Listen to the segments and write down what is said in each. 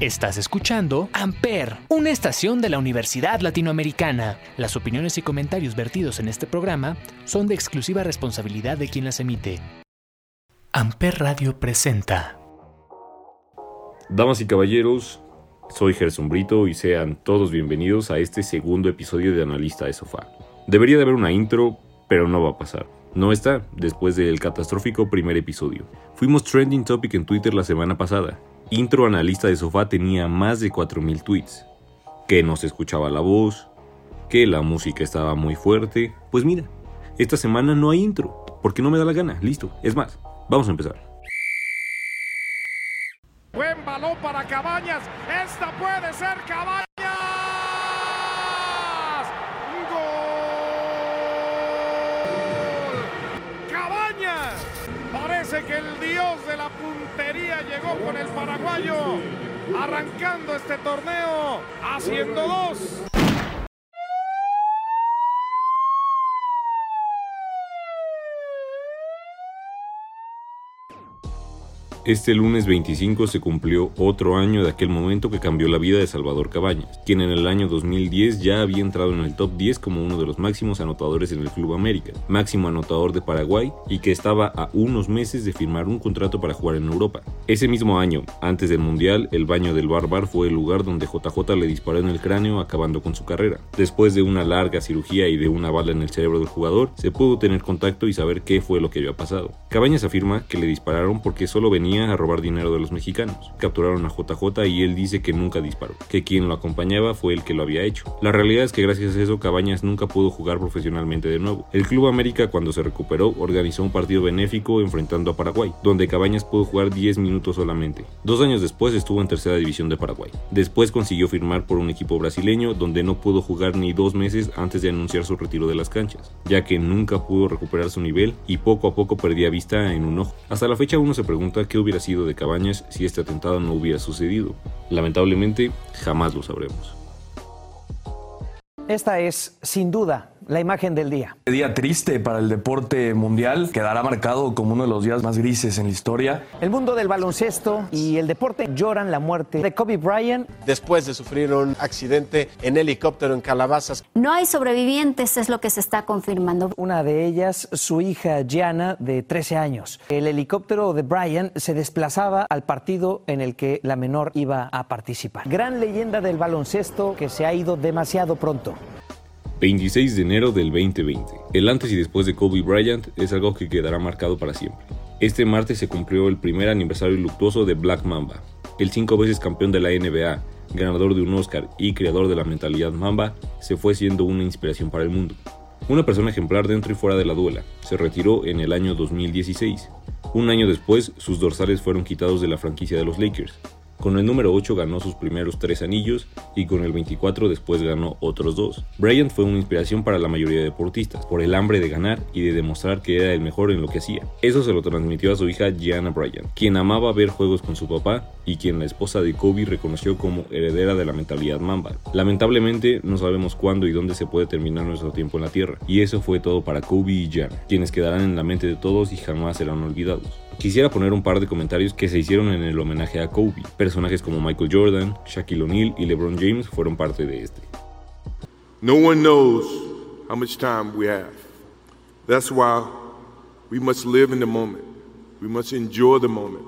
Estás escuchando Amper, una estación de la Universidad Latinoamericana. Las opiniones y comentarios vertidos en este programa son de exclusiva responsabilidad de quien las emite. Amper Radio presenta. Damas y caballeros, soy Gerson Brito y sean todos bienvenidos a este segundo episodio de Analista de Sofá. Debería de haber una intro, pero no va a pasar. No está, después del catastrófico primer episodio. Fuimos trending topic en Twitter la semana pasada Intro Analista de Sofá tenía más de 4.000 tweets. Que no se escuchaba la voz, que la música estaba muy fuerte. Pues mira, esta semana no hay intro, porque no me da la gana. Listo. Es más, vamos a empezar. Buen balón para Cabañas. Esta puede ser Cabañas. Que el dios de la puntería llegó con el paraguayo, arrancando este torneo, haciendo dos. Este lunes 25 se cumplió otro año de aquel momento que cambió la vida de Salvador Cabañas, quien en el año 2010 ya había entrado en el top 10 como uno de los máximos anotadores en el Club América, máximo anotador de Paraguay y que estaba a unos meses de firmar un contrato para jugar en Europa. Ese mismo año, antes del Mundial, el baño del Barbar fue el lugar donde JJ le disparó en el cráneo acabando con su carrera. Después de una larga cirugía y de una bala en el cerebro del jugador, se pudo tener contacto y saber qué fue lo que había pasado. Cabañas afirma que le dispararon porque solo venía a robar dinero de los mexicanos. Capturaron a JJ y él dice que nunca disparó, que quien lo acompañaba fue el que lo había hecho. La realidad es que gracias a eso Cabañas nunca pudo jugar profesionalmente de nuevo. El Club América cuando se recuperó organizó un partido benéfico enfrentando a Paraguay, donde Cabañas pudo jugar 10 minutos solamente. Dos años después estuvo en tercera división de Paraguay. Después consiguió firmar por un equipo brasileño donde no pudo jugar ni dos meses antes de anunciar su retiro de las canchas, ya que nunca pudo recuperar su nivel y poco a poco perdía vista en un ojo. Hasta la fecha uno se pregunta qué hubiera sido de Cabañas si este atentado no hubiera sucedido. Lamentablemente, jamás lo sabremos. Esta es, sin duda, la imagen del día. Día triste para el deporte mundial, quedará marcado como uno de los días más grises en la historia. El mundo del baloncesto y el deporte lloran la muerte de Kobe Bryant. Después de sufrir un accidente en helicóptero en Calabazas. No hay sobrevivientes, es lo que se está confirmando. Una de ellas, su hija Gianna, de 13 años. El helicóptero de Bryant se desplazaba al partido en el que la menor iba a participar. Gran leyenda del baloncesto que se ha ido demasiado pronto. 26 de enero del 2020. El antes y después de Kobe Bryant es algo que quedará marcado para siempre. Este martes se cumplió el primer aniversario luctuoso de Black Mamba, el cinco veces campeón de la NBA, ganador de un Oscar y creador de la mentalidad Mamba, se fue siendo una inspiración para el mundo. Una persona ejemplar dentro y fuera de la duela, se retiró en el año 2016. Un año después, sus dorsales fueron quitados de la franquicia de los Lakers, con el número 8 ganó sus primeros tres anillos y con el 24 después ganó otros dos. Bryant fue una inspiración para la mayoría de deportistas, por el hambre de ganar y de demostrar que era el mejor en lo que hacía. Eso se lo transmitió a su hija Gianna Bryant, quien amaba ver juegos con su papá y quien la esposa de Kobe reconoció como heredera de la mentalidad Mamba. Lamentablemente no sabemos cuándo y dónde se puede terminar nuestro tiempo en la Tierra, y eso fue todo para Kobe y Gianna, quienes quedarán en la mente de todos y jamás serán olvidados. Quisiera poner un par de comentarios que se hicieron en el homenaje a Kobe. Personajes como Michael Jordan, Shaquille O'Neal y LeBron James fueron parte de este. No one knows how much time we have. That's why we must live in the moment. We must enjoy the moment.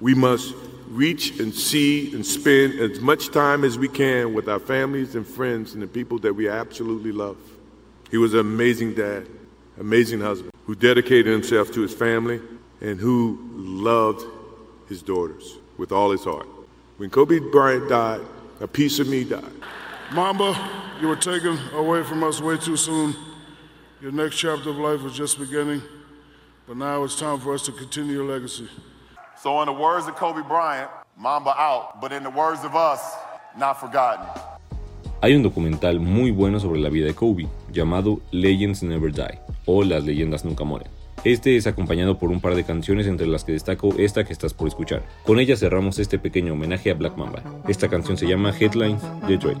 We must reach and see and spend as much time as we can with our families and friends and the people that we absolutely love. He was an amazing dad, amazing husband who dedicated himself to his family and who loved his daughters with all his heart. When Kobe Bryant died, a piece of me died. Mamba, you were taken away from us way too soon. Your next chapter of life was just beginning, but now it's time for us to continue your legacy. So, in the words of Kobe Bryant, Mamba out, but in the words of us, not forgotten. Hay un documental muy bueno sobre la vida de Kobe, llamado Legends Never Die, o Las leyendas nunca mueren. Este es acompañado por un par de canciones entre las que destaco esta que estás por escuchar. Con ella cerramos este pequeño homenaje a Black Mamba. Esta canción se llama Headlines de Drake.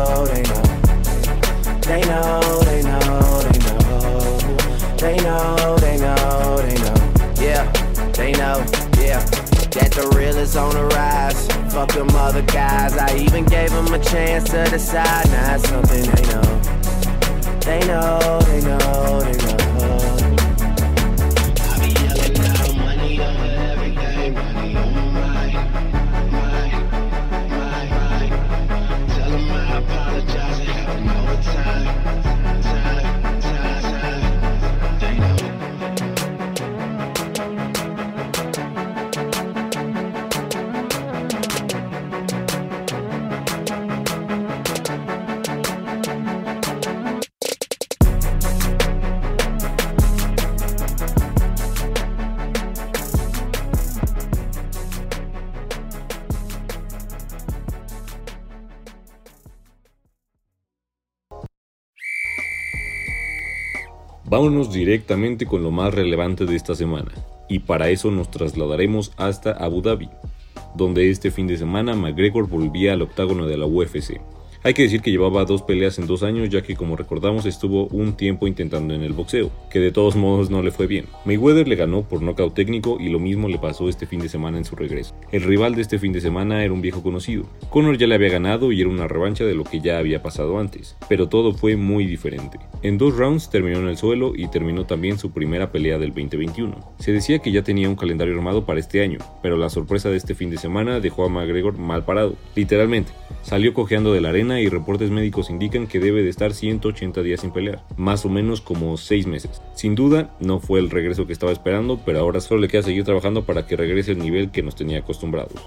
On the rise. Fuck them other guys. I even gave them a chance to decide. Now it's something they know. They know, they know, they know. Vámonos directamente con lo más relevante de esta semana, y para eso nos trasladaremos hasta Abu Dhabi, donde este fin de semana McGregor volvía al octágono de la UFC. Hay que decir que llevaba dos peleas en dos años, ya que como recordamos estuvo un tiempo intentando en el boxeo, que de todos modos no le fue bien. Mayweather le ganó por nocaut técnico y lo mismo le pasó este fin de semana en su regreso. El rival de este fin de semana era un viejo conocido. Conor ya le había ganado y era una revancha de lo que ya había pasado antes, pero todo fue muy diferente. En dos rounds terminó en el suelo y terminó también su primera pelea del 2021. Se decía que ya tenía un calendario armado para este año, pero la sorpresa de este fin de semana dejó a McGregor mal parado, literalmente. Salió cojeando de la arena y reportes médicos indican que debe de estar 180 días sin pelear, más o menos como 6 meses. Sin duda, no fue el regreso que estaba esperando, pero ahora solo le queda seguir trabajando para que regrese al nivel que nos tenía acostumbrados.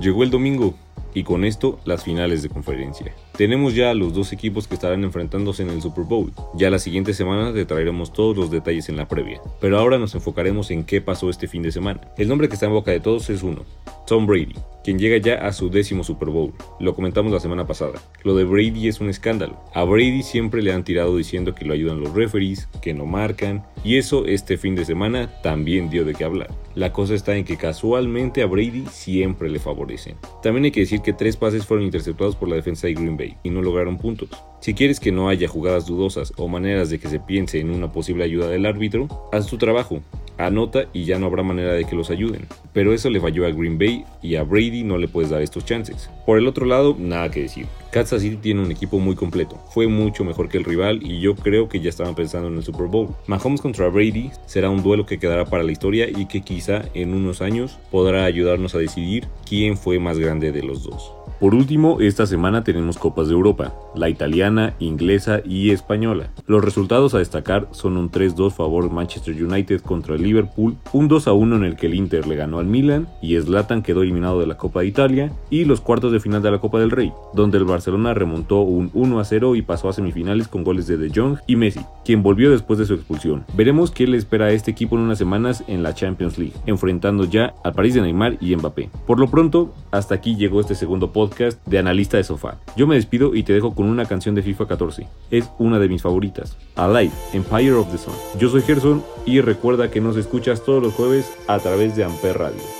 Llegó el domingo y con esto las finales de conferencia. Tenemos ya a los dos equipos que estarán enfrentándose en el Super Bowl. Ya la siguiente semana te traeremos todos los detalles en la previa, pero ahora nos enfocaremos en qué pasó este fin de semana. El nombre que está en boca de todos es uno, Tom Brady, quien llega ya a su décimo Super Bowl. Lo comentamos la semana pasada. Lo de Brady es un escándalo. A Brady siempre le han tirado diciendo que lo ayudan los referees, que no marcan, y eso este fin de semana también dio de qué hablar. La cosa está en que casualmente a Brady siempre le favorecen. También hay que decir que tres pases fueron interceptados por la defensa de Green Bay y no lograron puntos. Si quieres que no haya jugadas dudosas o maneras de que se piense en una posible ayuda del árbitro, haz tu trabajo, anota y ya no habrá manera de que los ayuden. Pero eso le falló a Green Bay y a Brady no le puedes dar estos chances. Por el otro lado, nada que decir. Kansas City tiene un equipo muy completo, fue mucho mejor que el rival y yo creo que ya estaban pensando en el Super Bowl. Mahomes contra Brady será un duelo que quedará para la historia y que quizá en unos años podrá ayudarnos a decidir quién fue más grande de los dos. Por último, esta semana tenemos Copas de Europa, la italiana, inglesa y española. Los resultados a destacar son un 3-2 favor Manchester United contra el Liverpool, un 2-1 en el que el Inter le ganó al Milan y Zlatan quedó eliminado de la Copa de Italia y los cuartos de final de la Copa del Rey, donde el Barcelona remontó un 1-0 y pasó a semifinales con goles de De Jong y Messi, quien volvió después de su expulsión. Veremos qué le espera a este equipo en unas semanas en la Champions League, enfrentando ya al París de Neymar y Mbappé. Por lo pronto, hasta aquí llegó este segundo podcast de Analista de Sofá. Yo me despido y te dejo con una canción de FIFA 14. Es una de mis favoritas. Alive, Empire of the Sun. Yo soy Gerson y recuerda que nos escuchas todos los jueves a través de Amper Radio.